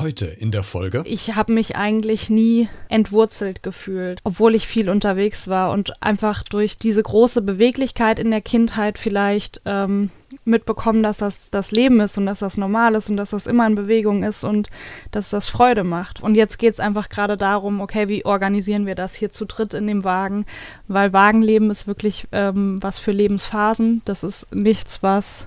Heute in der Folge. Ich habe mich eigentlich nie entwurzelt gefühlt, obwohl ich viel unterwegs war und einfach durch diese große Beweglichkeit in der Kindheit vielleicht ähm, mitbekommen, dass das das Leben ist und dass das normal ist und dass das immer in Bewegung ist und dass das Freude macht. Und jetzt geht es einfach gerade darum, okay, wie organisieren wir das hier zu dritt in dem Wagen? Weil Wagenleben ist wirklich ähm, was für Lebensphasen. Das ist nichts, was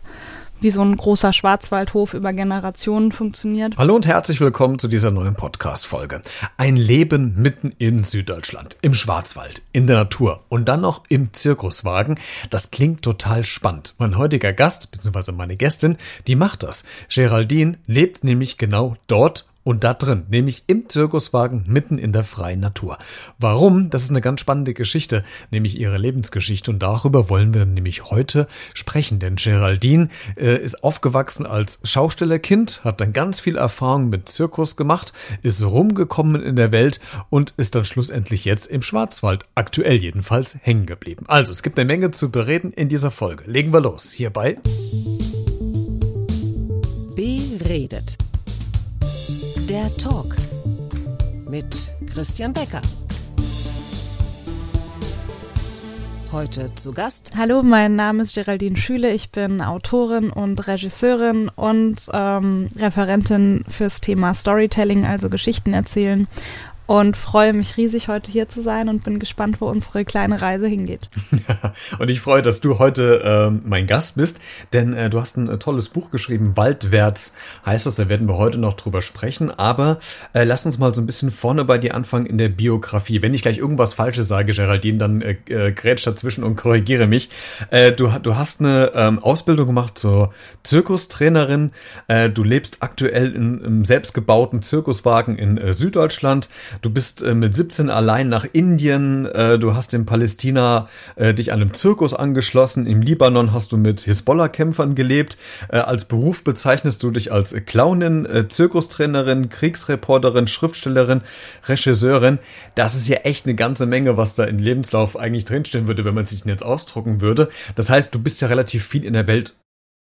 wie so ein großer Schwarzwaldhof über Generationen funktioniert. Hallo und herzlich willkommen zu dieser neuen Podcast-Folge. Ein Leben mitten in Süddeutschland, im Schwarzwald, in der Natur und dann noch im Zirkuswagen. Das klingt total spannend. Mein heutiger Gast, beziehungsweise meine Gästin, die macht das. Geraldine lebt nämlich genau dort und da drin, nämlich im Zirkuswagen mitten in der freien Natur. Warum? Das ist eine ganz spannende Geschichte, nämlich ihre Lebensgeschichte und darüber wollen wir nämlich heute sprechen. Denn Geraldine äh, ist aufgewachsen als Schaustellerkind, hat dann ganz viel Erfahrung mit Zirkus gemacht, ist rumgekommen in der Welt und ist dann schlussendlich jetzt im Schwarzwald, aktuell jedenfalls, hängen geblieben. Also, es gibt eine Menge zu bereden in dieser Folge. Legen wir los. Hierbei. Beredet der Talk mit Christian Becker. Heute zu Gast. Hallo, mein Name ist Geraldine Schüle. Ich bin Autorin und Regisseurin und ähm, Referentin fürs Thema Storytelling, also Geschichten erzählen und freue mich riesig, heute hier zu sein und bin gespannt, wo unsere kleine Reise hingeht. Und ich freue, dass du heute äh, mein Gast bist, denn äh, du hast ein äh, tolles Buch geschrieben, Waldwärts heißt das, da werden wir heute noch drüber sprechen, aber äh, lass uns mal so ein bisschen vorne bei dir anfangen in der Biografie. Wenn ich gleich irgendwas Falsches sage, Geraldine, dann äh, äh, grätsch dazwischen und korrigiere mich. Äh, du, du hast eine ähm, Ausbildung gemacht zur Zirkustrainerin, äh, du lebst aktuell in einem selbstgebauten Zirkuswagen in Süddeutschland, Du bist äh, mit 17 allein nach Indien. Äh, du hast in Palästina äh, dich einem Zirkus angeschlossen. Im Libanon hast du mit Hisbollah-Kämpfern gelebt. Äh, als Beruf bezeichnest du dich als Clownin, äh, Zirkustrainerin, Kriegsreporterin, Schriftstellerin, Regisseurin. Das ist ja echt eine ganze Menge, was da im Lebenslauf eigentlich drinstehen würde, wenn man sich jetzt ausdrucken würde. Das heißt, du bist ja relativ viel in der Welt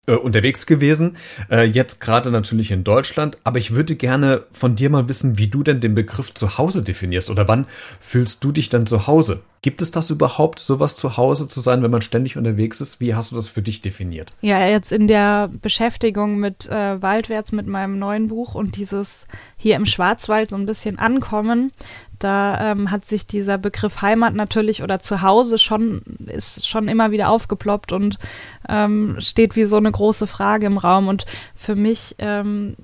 äh, unterwegs gewesen, äh, jetzt gerade natürlich in Deutschland, aber ich würde gerne von dir mal wissen, wie du denn den Begriff zu Hause definierst oder wann fühlst du dich dann zu Hause? Gibt es das überhaupt, sowas zu Hause zu sein, wenn man ständig unterwegs ist? Wie hast du das für dich definiert? Ja, jetzt in der Beschäftigung mit äh, Waldwärts, mit meinem neuen Buch und dieses hier im Schwarzwald so ein bisschen ankommen, da ähm, hat sich dieser Begriff Heimat natürlich oder Zuhause schon, ist schon immer wieder aufgeploppt und ähm, steht wie so eine große Frage im Raum. Und für mich ähm,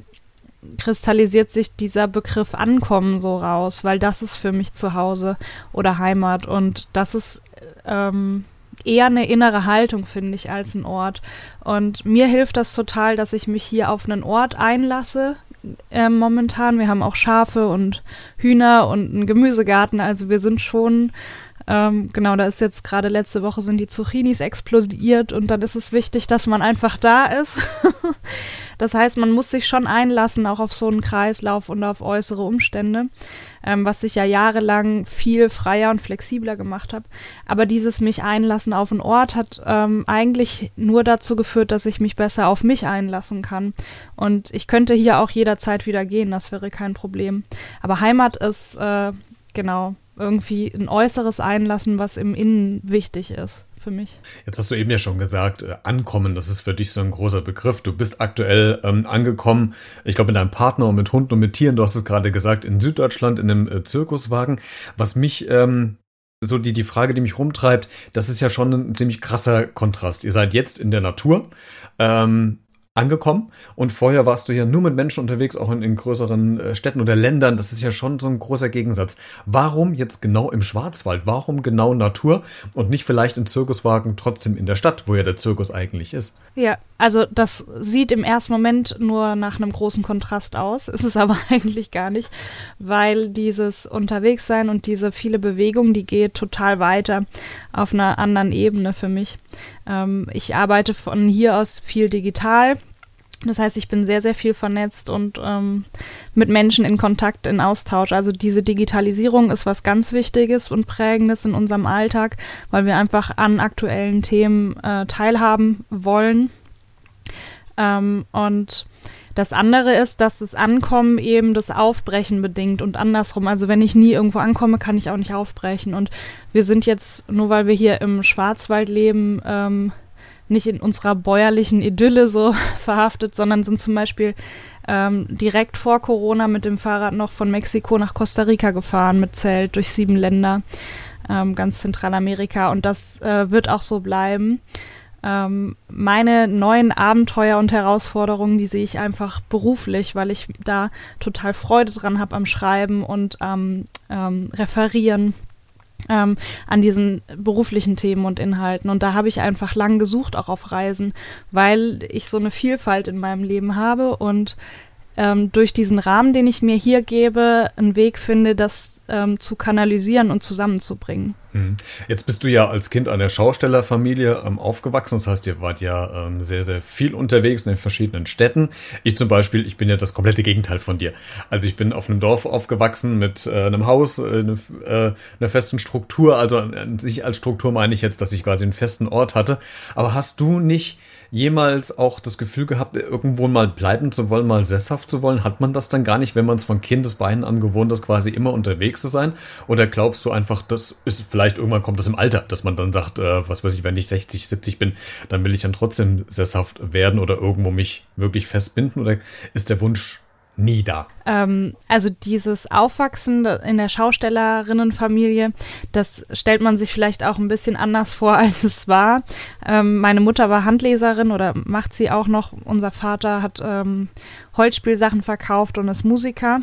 kristallisiert sich dieser Begriff Ankommen so raus, weil das ist für mich Zuhause oder Heimat und das ist ähm, eher eine innere Haltung, finde ich, als ein Ort. Und mir hilft das total, dass ich mich hier auf einen Ort einlasse, äh, momentan. Wir haben auch Schafe und Hühner und einen Gemüsegarten. Also wir sind schon, ähm, genau, da ist jetzt gerade letzte Woche sind die Zucchinis explodiert und dann ist es wichtig, dass man einfach da ist. das heißt, man muss sich schon einlassen, auch auf so einen Kreislauf und auf äußere Umstände ähm, was ich ja jahrelang viel freier und flexibler gemacht habe. Aber dieses mich einlassen auf einen Ort hat ähm, eigentlich nur dazu geführt, dass ich mich besser auf mich einlassen kann. Und ich könnte hier auch jederzeit wieder gehen, das wäre kein Problem. Aber Heimat ist, äh, genau, irgendwie ein äußeres Einlassen, was im Innen wichtig ist für mich. Jetzt hast du eben ja schon gesagt, äh, ankommen, das ist für dich so ein großer Begriff. Du bist aktuell ähm, angekommen, ich glaube, mit deinem Partner und mit Hunden und mit Tieren, du hast es gerade gesagt, in Süddeutschland in einem äh, Zirkuswagen. Was mich ähm, so die, die Frage, die mich rumtreibt, das ist ja schon ein ziemlich krasser Kontrast. Ihr seid jetzt in der Natur. Ähm, angekommen und vorher warst du ja nur mit Menschen unterwegs, auch in, in größeren äh, Städten oder Ländern. Das ist ja schon so ein großer Gegensatz. Warum jetzt genau im Schwarzwald? Warum genau Natur und nicht vielleicht im Zirkuswagen trotzdem in der Stadt, wo ja der Zirkus eigentlich ist? Ja, also das sieht im ersten Moment nur nach einem großen Kontrast aus, ist es aber eigentlich gar nicht, weil dieses Unterwegssein und diese viele Bewegung, die geht total weiter auf einer anderen Ebene für mich. Ähm, ich arbeite von hier aus viel digital. Das heißt, ich bin sehr, sehr viel vernetzt und ähm, mit Menschen in Kontakt, in Austausch. Also diese Digitalisierung ist was ganz Wichtiges und Prägendes in unserem Alltag, weil wir einfach an aktuellen Themen äh, teilhaben wollen. Ähm, und Das andere ist, dass das Ankommen eben das Aufbrechen bedingt und andersrum. Also wenn ich nie irgendwo ankomme, kann ich auch nicht aufbrechen. Und wir sind jetzt, nur weil wir hier im Schwarzwald leben, ähm, nicht in unserer bäuerlichen Idylle so verhaftet, sondern sind zum Beispiel ähm, direkt vor Corona mit dem Fahrrad noch von Mexiko nach Costa Rica gefahren mit Zelt durch sieben Länder, ähm, ganz Zentralamerika. Und das äh, wird auch so bleiben. Ähm, meine neuen Abenteuer und Herausforderungen, die sehe ich einfach beruflich, weil ich da total Freude dran habe am Schreiben und am ähm, Referieren ähm, an diesen beruflichen Themen und Inhalten. Und da habe ich einfach lang gesucht, auch auf Reisen, weil ich so eine Vielfalt in meinem Leben habe und ähm, durch diesen Rahmen, den ich mir hier gebe, einen Weg finde, das ähm, zu kanalisieren und zusammenzubringen. Mhm. Jetzt bist du ja als Kind einer Schaustellerfamilie ähm, aufgewachsen. Das heißt, ihr wart ja ähm, sehr, sehr viel unterwegs in den verschiedenen Städten. Ich zum Beispiel, ich bin ja das komplette Gegenteil von dir. Also ich bin auf einem Dorf aufgewachsen mit äh, einem Haus, äh, ne, äh, einer festen Struktur. Also an sich als Struktur meine ich jetzt, dass ich quasi einen festen Ort hatte. Aber hast du nicht jemals auch das Gefühl gehabt, irgendwo mal bleiben zu wollen, mal sesshaft zu wollen? Hat man das dann gar nicht, wenn man es von Kindesbeinen an gewohnt ist, quasi immer unterwegs zu sein? Oder glaubst du einfach, das ist vielleicht irgendwann kommt das im Alter, dass man dann sagt, äh, was weiß ich, wenn ich 60, 70 bin, dann will ich dann trotzdem sesshaft werden oder irgendwo mich wirklich festbinden? Oder ist der Wunsch nie da. Ähm, also dieses Aufwachsen in der Schaustellerinnenfamilie, das stellt man sich vielleicht auch ein bisschen anders vor, als es war. Ähm, meine Mutter war Handleserin oder macht sie auch noch. Unser Vater hat ähm, Holzspielsachen verkauft und ist Musiker.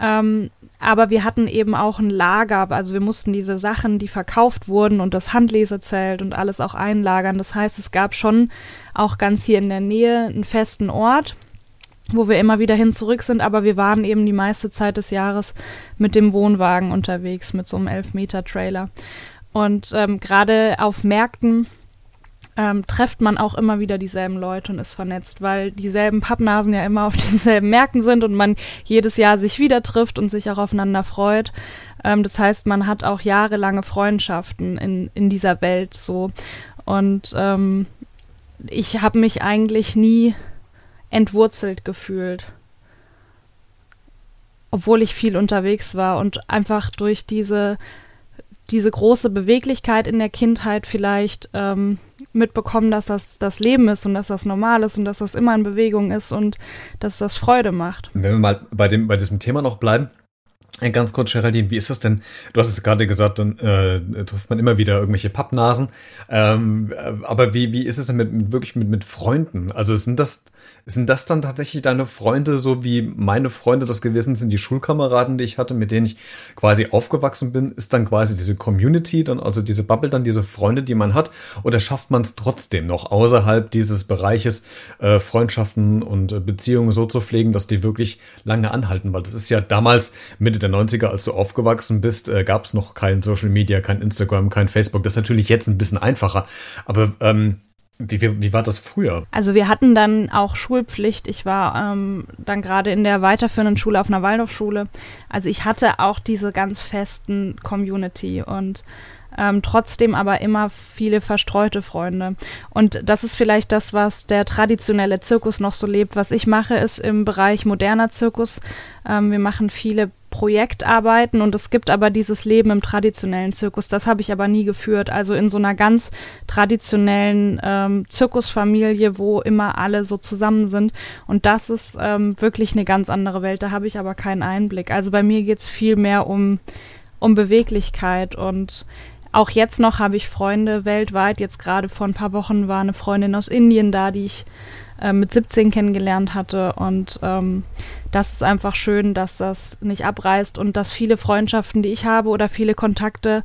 Ähm, aber wir hatten eben auch ein Lager, also wir mussten diese Sachen, die verkauft wurden und das Handlesezelt und alles auch einlagern. Das heißt, es gab schon auch ganz hier in der Nähe einen festen Ort wo wir immer wieder hin zurück sind, aber wir waren eben die meiste Zeit des Jahres mit dem Wohnwagen unterwegs, mit so einem Elfmeter-Trailer. Und ähm, gerade auf Märkten ähm, trefft man auch immer wieder dieselben Leute und ist vernetzt, weil dieselben Pappnasen ja immer auf denselben Märkten sind und man jedes Jahr sich wieder trifft und sich auch aufeinander freut. Ähm, das heißt, man hat auch jahrelange Freundschaften in, in dieser Welt so. Und ähm, ich habe mich eigentlich nie entwurzelt gefühlt. Obwohl ich viel unterwegs war und einfach durch diese, diese große Beweglichkeit in der Kindheit vielleicht ähm, mitbekommen, dass das das Leben ist und dass das normal ist und dass das immer in Bewegung ist und dass das Freude macht. Wenn wir mal bei, dem, bei diesem Thema noch bleiben, äh, Ganz kurz, Geraldine, wie ist das denn? Du hast es gerade gesagt, dann äh, trifft man immer wieder irgendwelche Pappnasen. Ähm, äh, aber wie, wie ist es denn mit, mit wirklich mit, mit Freunden? Also sind das sind das dann tatsächlich deine Freunde, so wie meine Freunde das gewesen sind, die Schulkameraden, die ich hatte, mit denen ich quasi aufgewachsen bin? Ist dann quasi diese Community, dann also diese Bubble, dann diese Freunde, die man hat? Oder schafft man es trotzdem noch außerhalb dieses Bereiches äh, Freundschaften und äh, Beziehungen so zu pflegen, dass die wirklich lange anhalten? Weil das ist ja damals, Mitte der 90er, als du aufgewachsen bist, äh, gab es noch kein Social Media, kein Instagram, kein Facebook. Das ist natürlich jetzt ein bisschen einfacher. Aber ähm, wie, wie, wie war das früher? Also wir hatten dann auch Schulpflicht. Ich war ähm, dann gerade in der weiterführenden Schule auf einer Waldorfschule. Also ich hatte auch diese ganz festen Community und ähm, trotzdem aber immer viele verstreute Freunde. Und das ist vielleicht das, was der traditionelle Zirkus noch so lebt. Was ich mache, ist im Bereich moderner Zirkus. Ähm, wir machen viele Projektarbeiten und es gibt aber dieses Leben im traditionellen Zirkus. Das habe ich aber nie geführt. Also in so einer ganz traditionellen ähm, Zirkusfamilie, wo immer alle so zusammen sind. Und das ist ähm, wirklich eine ganz andere Welt. Da habe ich aber keinen Einblick. Also bei mir geht es viel mehr um, um Beweglichkeit und auch jetzt noch habe ich Freunde weltweit. Jetzt gerade vor ein paar Wochen war eine Freundin aus Indien da, die ich äh, mit 17 kennengelernt hatte. Und ähm, das ist einfach schön, dass das nicht abreißt und dass viele Freundschaften, die ich habe oder viele Kontakte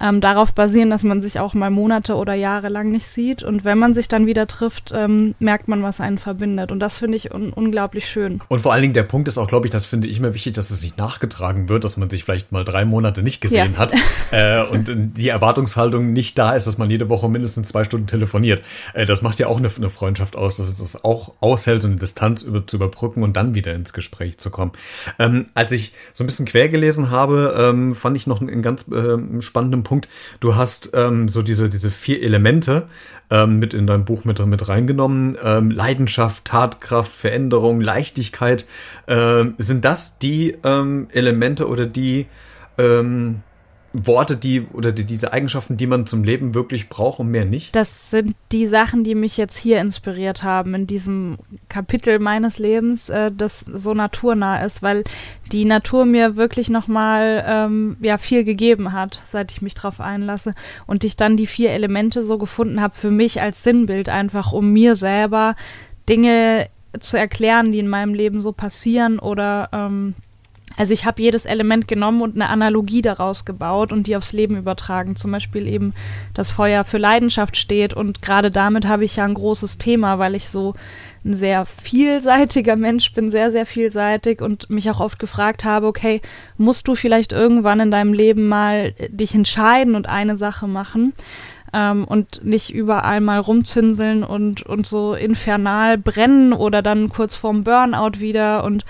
ähm, darauf basieren, dass man sich auch mal Monate oder Jahre lang nicht sieht. Und wenn man sich dann wieder trifft, ähm, merkt man, was einen verbindet. Und das finde ich un unglaublich schön. Und vor allen Dingen der Punkt ist auch, glaube ich, das finde ich immer wichtig, dass es nicht nachgetragen wird, dass man sich vielleicht mal drei Monate nicht gesehen ja. hat äh, und die Erwartungshaltung nicht da ist, dass man jede Woche mindestens zwei Stunden telefoniert. Äh, das macht ja auch eine, eine, Freundschaft aus, dass es das auch aushält, so eine Distanz über, zu überbrücken und dann wieder ins Gespräch zu kommen. Ähm, als ich so ein bisschen quer gelesen habe, ähm, fand ich noch einen, einen ganz äh, spannenden Punkt. Du hast ähm, so diese, diese vier Elemente ähm, mit in dein Buch mit, mit reingenommen. Ähm, Leidenschaft, Tatkraft, Veränderung, Leichtigkeit. Ähm, sind das die ähm, Elemente oder die ähm, Worte, die oder die, diese Eigenschaften, die man zum Leben wirklich braucht und mehr nicht? Das sind die Sachen, die mich jetzt hier inspiriert haben in diesem Kapitel meines Lebens, äh, das so naturnah ist, weil die Natur mir wirklich nochmal ähm, ja, viel gegeben hat, seit ich mich drauf einlasse. Und ich dann die vier Elemente so gefunden habe für mich als Sinnbild, einfach um mir selber Dinge zu erklären, die in meinem Leben so passieren oder ähm, also ich habe jedes Element genommen und eine Analogie daraus gebaut und die aufs Leben übertragen. Zum Beispiel eben das Feuer für Leidenschaft steht und gerade damit habe ich ja ein großes Thema, weil ich so ein sehr vielseitiger Mensch bin, sehr, sehr vielseitig und mich auch oft gefragt habe, okay, musst du vielleicht irgendwann in deinem Leben mal dich entscheiden und eine Sache machen? Ähm, und nicht überall mal rumzünseln und, und so infernal brennen oder dann kurz vorm Burnout wieder. Und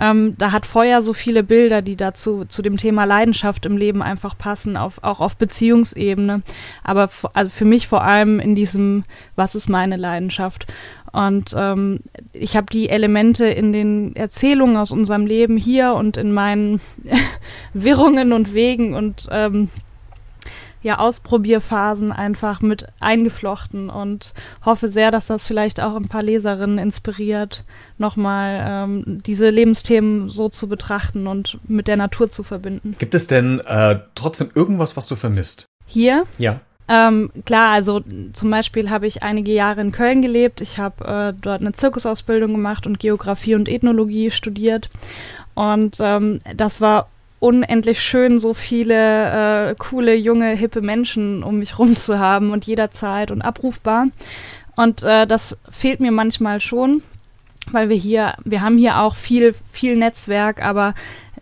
ähm, da hat Feuer so viele Bilder, die dazu zu dem Thema Leidenschaft im Leben einfach passen, auf, auch auf Beziehungsebene. Aber also für mich vor allem in diesem, was ist meine Leidenschaft? Und ähm, ich habe die Elemente in den Erzählungen aus unserem Leben hier und in meinen Wirrungen und Wegen und ähm, ja, Ausprobierphasen einfach mit eingeflochten und hoffe sehr, dass das vielleicht auch ein paar Leserinnen inspiriert, nochmal ähm, diese Lebensthemen so zu betrachten und mit der Natur zu verbinden. Gibt es denn äh, trotzdem irgendwas, was du vermisst? Hier? Ja. Ähm, klar, also zum Beispiel habe ich einige Jahre in Köln gelebt. Ich habe äh, dort eine Zirkusausbildung gemacht und Geografie und Ethnologie studiert. Und ähm, das war unendlich schön, so viele äh, coole, junge, hippe Menschen um mich rum zu haben und jederzeit und abrufbar. Und äh, das fehlt mir manchmal schon, weil wir hier, wir haben hier auch viel, viel Netzwerk, aber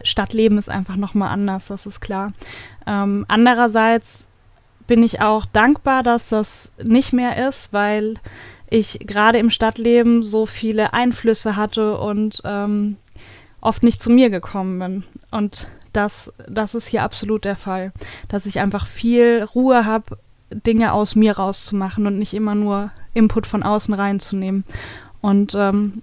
Stadtleben ist einfach nochmal anders, das ist klar. Ähm, andererseits bin ich auch dankbar, dass das nicht mehr ist, weil ich gerade im Stadtleben so viele Einflüsse hatte und ähm, oft nicht zu mir gekommen bin. Und das, das ist hier absolut der Fall. Dass ich einfach viel Ruhe habe, Dinge aus mir rauszumachen und nicht immer nur Input von außen reinzunehmen. Und ähm,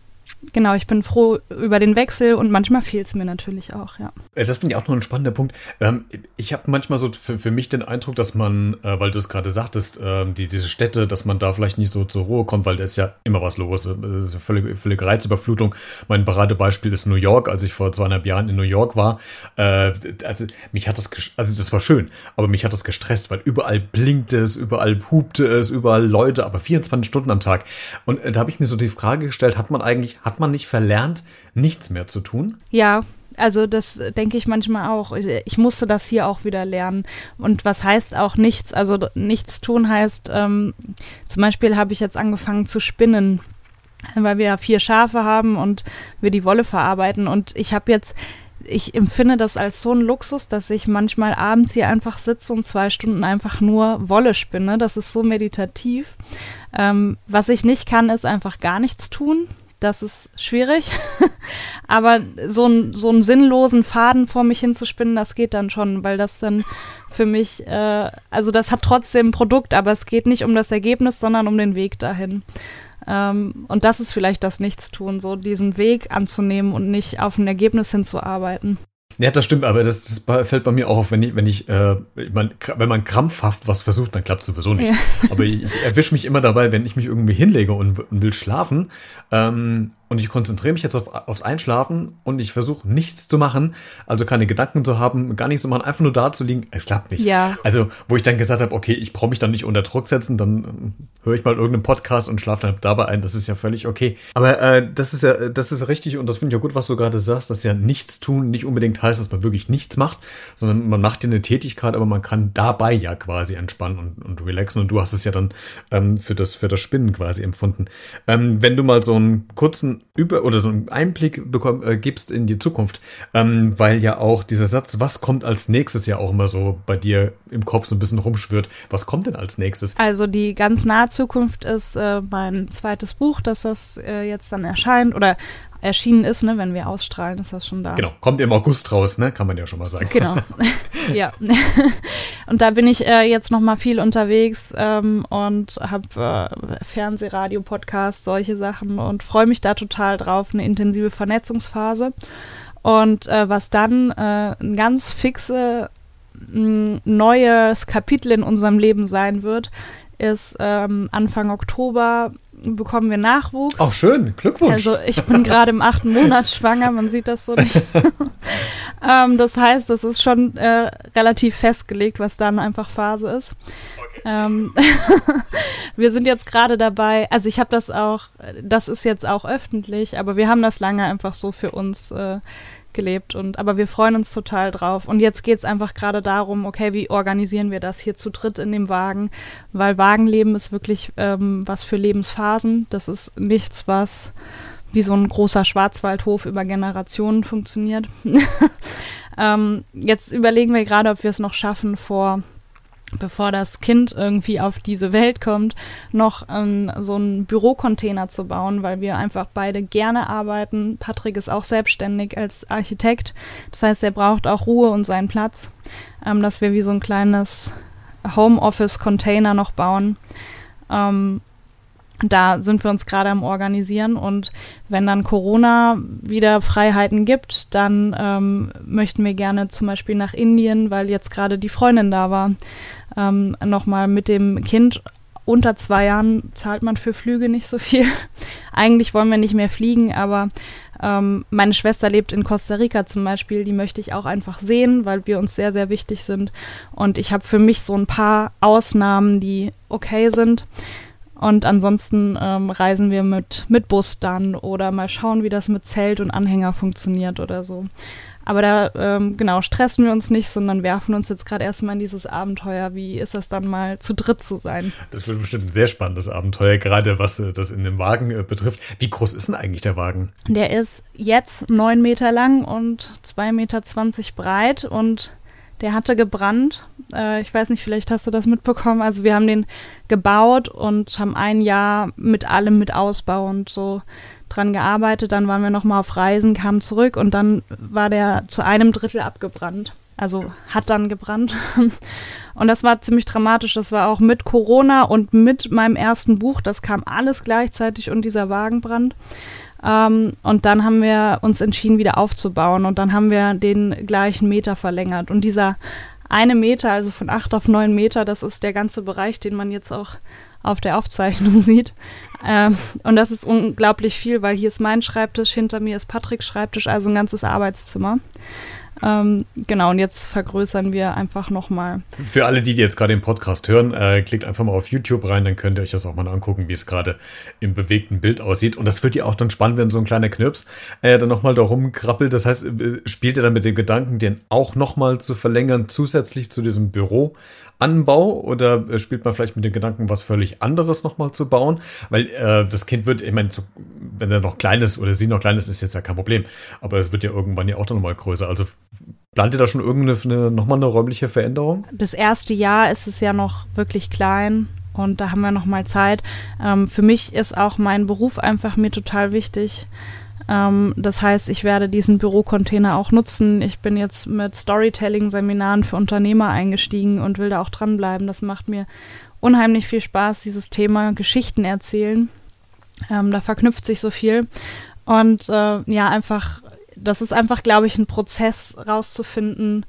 genau, ich bin froh über den Wechsel und manchmal fehlt es mir natürlich auch, ja. Äh, das finde ich auch noch ein spannender Punkt. Ähm, ich habe manchmal so für, für mich den Eindruck, dass man, äh, weil du es gerade sagtest, ähm, die, diese Städte, dass man da vielleicht nicht so zur Ruhe kommt, weil da ist ja immer was los. Es ist ja völlige, völlige Reizüberflutung. Mein Paradebeispiel ist New York, als ich vor zweieinhalb Jahren in New York war. Äh, also mich hat das, also das war schön, aber mich hat das gestresst, weil überall blinkte es, überall hupte es, überall Leute, aber 24 Stunden am Tag. Und da habe ich mir so die Frage gestellt, hat man eigentlich, hat man nicht verlernt, nichts mehr zu tun? Ja, also das denke ich manchmal auch. Ich musste das hier auch wieder lernen. Und was heißt auch nichts? Also nichts tun heißt, ähm, zum Beispiel habe ich jetzt angefangen zu spinnen, weil wir ja vier Schafe haben und wir die Wolle verarbeiten. Und ich habe jetzt, ich empfinde das als so ein Luxus, dass ich manchmal abends hier einfach sitze und zwei Stunden einfach nur Wolle spinne. Das ist so meditativ. Ähm, was ich nicht kann, ist einfach gar nichts tun das ist schwierig. Aber so, ein, so einen sinnlosen Faden vor mich hinzuspinnen, das geht dann schon, weil das dann für mich, äh, also das hat trotzdem ein Produkt, aber es geht nicht um das Ergebnis, sondern um den Weg dahin. Ähm, und das ist vielleicht das Nichtstun, so diesen Weg anzunehmen und nicht auf ein Ergebnis hinzuarbeiten. Ja, das stimmt, aber das, das fällt bei mir auch auf, wenn ich, wenn ich, äh, man, wenn man krampfhaft was versucht, dann klappt es sowieso nicht. Ja. Aber ich, ich erwische mich immer dabei, wenn ich mich irgendwie hinlege und, und will schlafen, ähm, und ich konzentriere mich jetzt auf, aufs Einschlafen und ich versuche nichts zu machen, also keine Gedanken zu haben, gar nichts zu machen, einfach nur da zu liegen. Es klappt nicht. Ja. Also, wo ich dann gesagt habe, okay, ich brauche mich dann nicht unter Druck setzen, dann ähm, höre ich mal irgendeinen Podcast und schlafe dann dabei ein. Das ist ja völlig okay. Aber äh, das ist ja, das ist richtig und das finde ich ja gut, was du gerade sagst, dass ja nichts tun nicht unbedingt heißt, dass man wirklich nichts macht, sondern man macht ja eine Tätigkeit, aber man kann dabei ja quasi entspannen und, und relaxen. Und du hast es ja dann ähm, für das für das Spinnen quasi empfunden. Ähm, wenn du mal so einen kurzen über oder so einen Einblick bekomm, äh, gibst in die Zukunft, ähm, weil ja auch dieser Satz, was kommt als nächstes, ja auch immer so bei dir im Kopf so ein bisschen rumschwirrt. Was kommt denn als nächstes? Also die ganz nahe Zukunft ist äh, mein zweites Buch, dass das äh, jetzt dann erscheint oder erschienen ist, ne, wenn wir ausstrahlen, ist das schon da. Genau, kommt im August raus, ne, kann man ja schon mal sagen. Genau, ja. und da bin ich äh, jetzt noch mal viel unterwegs ähm, und habe äh, Fernseh, Radio, Podcast, solche Sachen und freue mich da total drauf, eine intensive Vernetzungsphase. Und äh, was dann äh, ein ganz fixe ein neues Kapitel in unserem Leben sein wird, ist ähm, Anfang Oktober bekommen wir Nachwuchs. Auch schön, Glückwunsch. Also ich bin gerade im achten Monat schwanger, man sieht das so nicht. ähm, das heißt, es ist schon äh, relativ festgelegt, was dann einfach Phase ist. Okay. Ähm, wir sind jetzt gerade dabei, also ich habe das auch, das ist jetzt auch öffentlich, aber wir haben das lange einfach so für uns äh, gelebt. Und, aber wir freuen uns total drauf. Und jetzt geht es einfach gerade darum, okay, wie organisieren wir das hier zu dritt in dem Wagen? Weil Wagenleben ist wirklich ähm, was für Lebensphasen. Das ist nichts, was wie so ein großer Schwarzwaldhof über Generationen funktioniert. ähm, jetzt überlegen wir gerade, ob wir es noch schaffen, vor bevor das Kind irgendwie auf diese Welt kommt, noch ähm, so einen Bürocontainer zu bauen, weil wir einfach beide gerne arbeiten. Patrick ist auch selbstständig als Architekt. Das heißt, er braucht auch Ruhe und seinen Platz, ähm, dass wir wie so ein kleines Homeoffice-Container noch bauen. Ähm, da sind wir uns gerade am Organisieren und wenn dann Corona wieder Freiheiten gibt, dann ähm, möchten wir gerne zum Beispiel nach Indien, weil jetzt gerade die Freundin da war ähm, nochmal mit dem Kind unter zwei Jahren zahlt man für Flüge nicht so viel. Eigentlich wollen wir nicht mehr fliegen, aber ähm, meine Schwester lebt in Costa Rica zum Beispiel. Die möchte ich auch einfach sehen, weil wir uns sehr, sehr wichtig sind. Und ich habe für mich so ein paar Ausnahmen, die okay sind. Und ansonsten ähm, reisen wir mit, mit Bus dann oder mal schauen, wie das mit Zelt und Anhänger funktioniert oder so. Aber da, ähm, genau, stressen wir uns nicht, sondern werfen uns jetzt gerade erstmal in dieses Abenteuer. Wie ist das dann mal zu dritt zu sein? Das wird bestimmt ein sehr spannendes Abenteuer, gerade was äh, das in dem Wagen äh, betrifft. Wie groß ist denn eigentlich der Wagen? Der ist jetzt neun Meter lang und zwei Meter zwanzig breit und der hatte gebrannt. Äh, ich weiß nicht, vielleicht hast du das mitbekommen. Also wir haben den gebaut und haben ein Jahr mit allem, mit Ausbau und so dran gearbeitet. Dann waren wir nochmal auf Reisen, kamen zurück und dann war der zu einem Drittel abgebrannt. Also hat dann gebrannt. Und das war ziemlich dramatisch. Das war auch mit Corona und mit meinem ersten Buch. Das kam alles gleichzeitig und dieser Wagenbrand. Ähm, und dann haben wir uns entschieden, wieder aufzubauen. Und dann haben wir den gleichen Meter verlängert. Und dieser eine Meter, also von acht auf neun Meter, das ist der ganze Bereich, den man jetzt auch auf der Aufzeichnung sieht. Ähm, und das ist unglaublich viel, weil hier ist mein Schreibtisch, hinter mir ist Patricks Schreibtisch, also ein ganzes Arbeitszimmer. Ähm, genau, und jetzt vergrößern wir einfach nochmal. Für alle, die, jetzt gerade den Podcast hören, äh, klickt einfach mal auf YouTube rein, dann könnt ihr euch das auch mal angucken, wie es gerade im bewegten Bild aussieht. Und das wird ja auch dann spannend, wenn so ein kleiner Knirps äh, dann nochmal da rumkrabbelt. Das heißt, äh, spielt ihr dann mit dem Gedanken, den auch nochmal zu verlängern, zusätzlich zu diesem Büro? Anbau oder äh, spielt man vielleicht mit dem Gedanken, was völlig anderes nochmal zu bauen? Weil äh, das Kind wird, ich meine, wenn er noch klein ist oder sie noch klein ist, ist jetzt ja kein Problem. Aber es wird ja irgendwann ja auch dann nochmal größer. Also plant ihr da schon irgendeine nochmal eine räumliche Veränderung? Das erste Jahr ist es ja noch wirklich klein. Und da haben wir noch mal Zeit. Ähm, für mich ist auch mein Beruf einfach mir total wichtig. Ähm, das heißt, ich werde diesen Bürocontainer auch nutzen. Ich bin jetzt mit Storytelling-Seminaren für Unternehmer eingestiegen und will da auch dranbleiben. Das macht mir unheimlich viel Spaß, dieses Thema Geschichten erzählen. Ähm, da verknüpft sich so viel. Und äh, ja, einfach, das ist einfach, glaube ich, ein Prozess rauszufinden,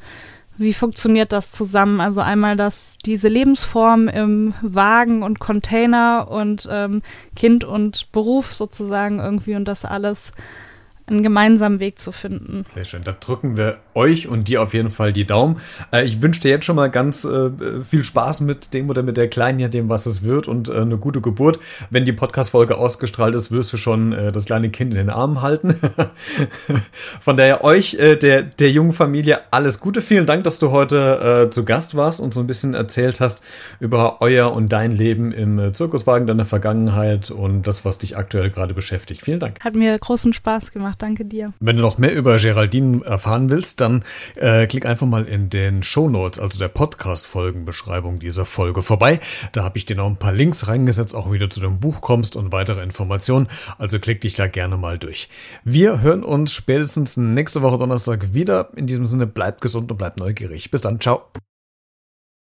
wie funktioniert das zusammen? Also einmal dass diese Lebensform im Wagen und Container und ähm, Kind und Beruf sozusagen irgendwie und das alles einen gemeinsamen Weg zu finden. Sehr schön. Da drücken wir euch und dir auf jeden Fall die Daumen. Äh, ich wünsche dir jetzt schon mal ganz äh, viel Spaß mit dem oder mit der Kleinen, ja dem, was es wird und äh, eine gute Geburt. Wenn die Podcast-Folge ausgestrahlt ist, wirst du schon äh, das kleine Kind in den Armen halten. Von daher euch, äh, der, der jungen Familie, alles Gute. Vielen Dank, dass du heute äh, zu Gast warst und so ein bisschen erzählt hast über euer und dein Leben im Zirkuswagen, deine Vergangenheit und das, was dich aktuell gerade beschäftigt. Vielen Dank. Hat mir großen Spaß gemacht danke dir. Wenn du noch mehr über Geraldine erfahren willst, dann äh, klick einfach mal in den Show Notes, also der Podcast-Folgenbeschreibung dieser Folge vorbei. Da habe ich dir noch ein paar Links reingesetzt, auch wieder zu dem Buch kommst und weitere Informationen. Also klick dich da gerne mal durch. Wir hören uns spätestens nächste Woche Donnerstag wieder. In diesem Sinne, bleibt gesund und bleibt neugierig. Bis dann, ciao.